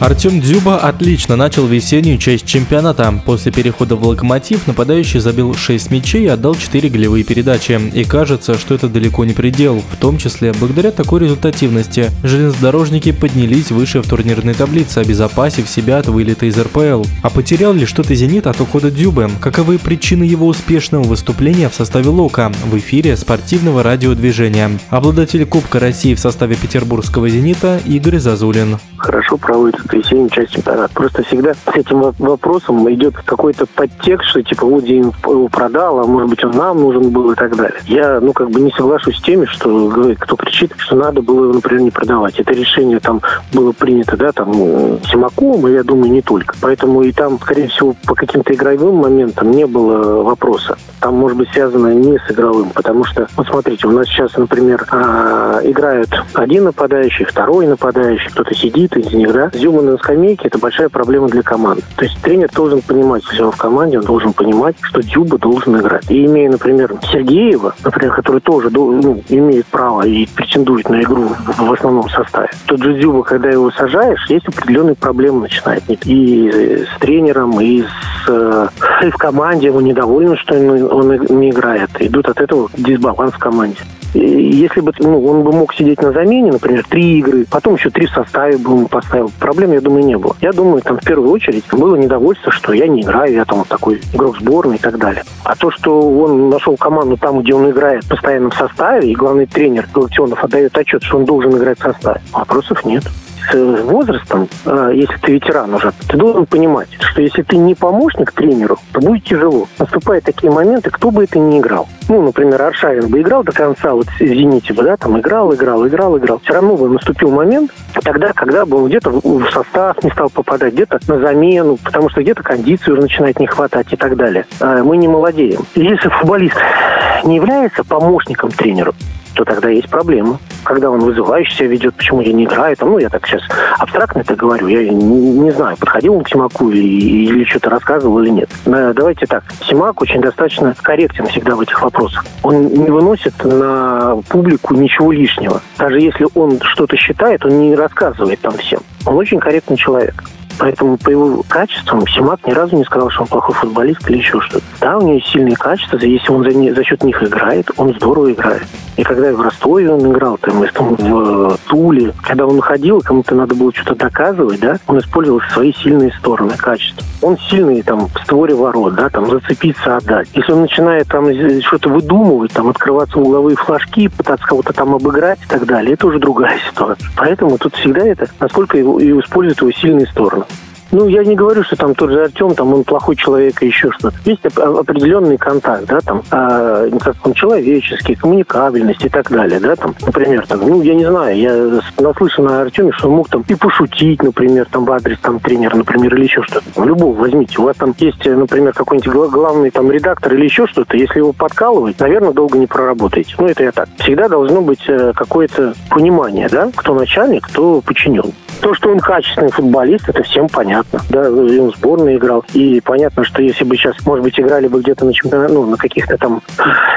Артем Дзюба отлично начал весеннюю часть чемпионата. После перехода в «Локомотив» нападающий забил 6 мячей и отдал 4 голевые передачи. И кажется, что это далеко не предел. В том числе, благодаря такой результативности, железнодорожники поднялись выше в турнирной таблице, обезопасив себя от вылета из РПЛ. А потерял ли что-то «Зенит» от ухода Дзюбы? Каковы причины его успешного выступления в составе «Лока» в эфире спортивного радиодвижения? Обладатель Кубка России в составе петербургского «Зенита» Игорь Зазулин. Хорошо проводит весеннюю часть чемпионата. Просто всегда с этим вопросом идет какой-то подтекст, что типа вот Зенит его продал, а может быть он нам нужен был и так далее. Я, ну, как бы не соглашусь с теми, что говорит, кто кричит, что надо было его, например, не продавать. Это решение там было принято, да, там, Симаком, и я думаю, не только. Поэтому и там, скорее всего, по каким-то игровым моментам не было вопроса. Там, может быть, связано не с игровым, потому что, вот смотрите, у нас сейчас, например, а, играют один нападающий, второй нападающий, кто-то сидит, из них, да. Зюма на скамейке – это большая проблема для команды. То есть тренер должен понимать, он в команде, он должен понимать, что Дзюба должен играть. И имея, например, Сергеева, например, который тоже ну, имеет право и претендует на игру в основном составе, тот же Дзюба, когда его сажаешь, есть определенные проблемы начинает. И с тренером, и, с, э, и в команде его недовольны, что он не играет. Идут от этого дисбаланс в команде. Если бы ну, он бы мог сидеть на замене, например, три игры, потом еще три в составе бы он поставил, проблем, я думаю, не было. Я думаю, там в первую очередь было недовольство, что я не играю, я там вот такой игрок сборной и так далее. А то, что он нашел команду там, где он играет постоянно в составе, и главный тренер Галактионов отдает отчет, что он должен играть в составе, вопросов нет с возрастом, а, если ты ветеран уже, ты должен понимать, что если ты не помощник тренеру, то будет тяжело. Наступают такие моменты, кто бы это ни играл. Ну, например, Аршавин бы играл до конца, вот извините бы, да, там играл, играл, играл, играл. Все равно бы наступил момент, тогда, когда бы он где-то в состав не стал попадать, где-то на замену, потому что где-то кондиции уже начинает не хватать и так далее. А, мы не молодеем. Если футболист не является помощником тренеру, то тогда есть проблема. Когда он вызывающе себя ведет, почему я не играю, там, ну, я так сейчас абстрактно это говорю, я не, не знаю, подходил он к Симаку или, или что-то рассказывал или нет. Давайте так, Симак очень достаточно корректен всегда в этих вопросах. Он не выносит на публику ничего лишнего. Даже если он что-то считает, он не рассказывает там всем. Он очень корректный человек. Поэтому по его качествам Симак ни разу не сказал, что он плохой футболист или еще что-то. Да, у него сильные качества, если он за, не, за счет них играет, он здорово играет. И когда в Ростове он играл, там, в Туле, когда он ходил, кому-то надо было что-то доказывать, да, он использовал свои сильные стороны, качества. Он сильный там в створе ворот, да, там зацепиться, отдать. Если он начинает там что-то выдумывать, там открываться угловые флажки, пытаться кого-то там обыграть и так далее, это уже другая ситуация. Поэтому тут всегда это, насколько его, и используют его сильные стороны. Ну, я не говорю, что там тот же Артем, там он плохой человек и еще что-то. Есть определенный контакт, да, там, а, как он человеческий, коммуникабельность и так далее, да, там, например, там, ну, я не знаю, я наслышан о Артеме, что он мог там и пошутить, например, там, в адрес там тренера, например, или еще что-то. Ну, любого возьмите. У вас там есть, например, какой-нибудь главный там редактор или еще что-то, если его подкалывать, наверное, долго не проработаете. Ну, это я так. Всегда должно быть э, какое-то понимание, да, кто начальник, кто подчинен. То, что он качественный футболист, это всем понятно. Да, он в сборной играл. И понятно, что если бы сейчас, может быть, играли бы где-то на чемпионат, ну, на каких-то там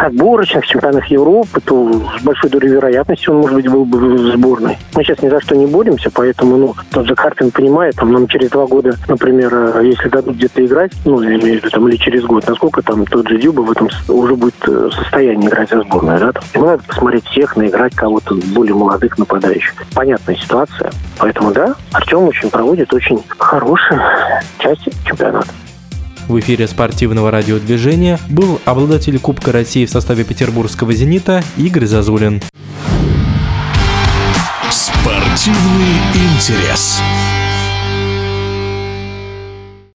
отборочных чемпионатах Европы, то с большой долей вероятности он, может быть, был бы в сборной. Мы сейчас ни за что не боремся, поэтому, ну, тот же Карпин понимает, там, нам через два года, например, э, если дадут где-то играть, ну, я там, или через год, насколько там тот же Дюба в этом уже будет э, в состоянии играть за сборную, да? Ему надо посмотреть всех, наиграть кого-то более молодых нападающих. Понятная ситуация, поэтому Поэтому, да, Артем очень проводит очень хорошую часть чемпионата. В эфире спортивного радиодвижения был обладатель Кубка России в составе петербургского «Зенита» Игорь Зазулин. Спортивный интерес.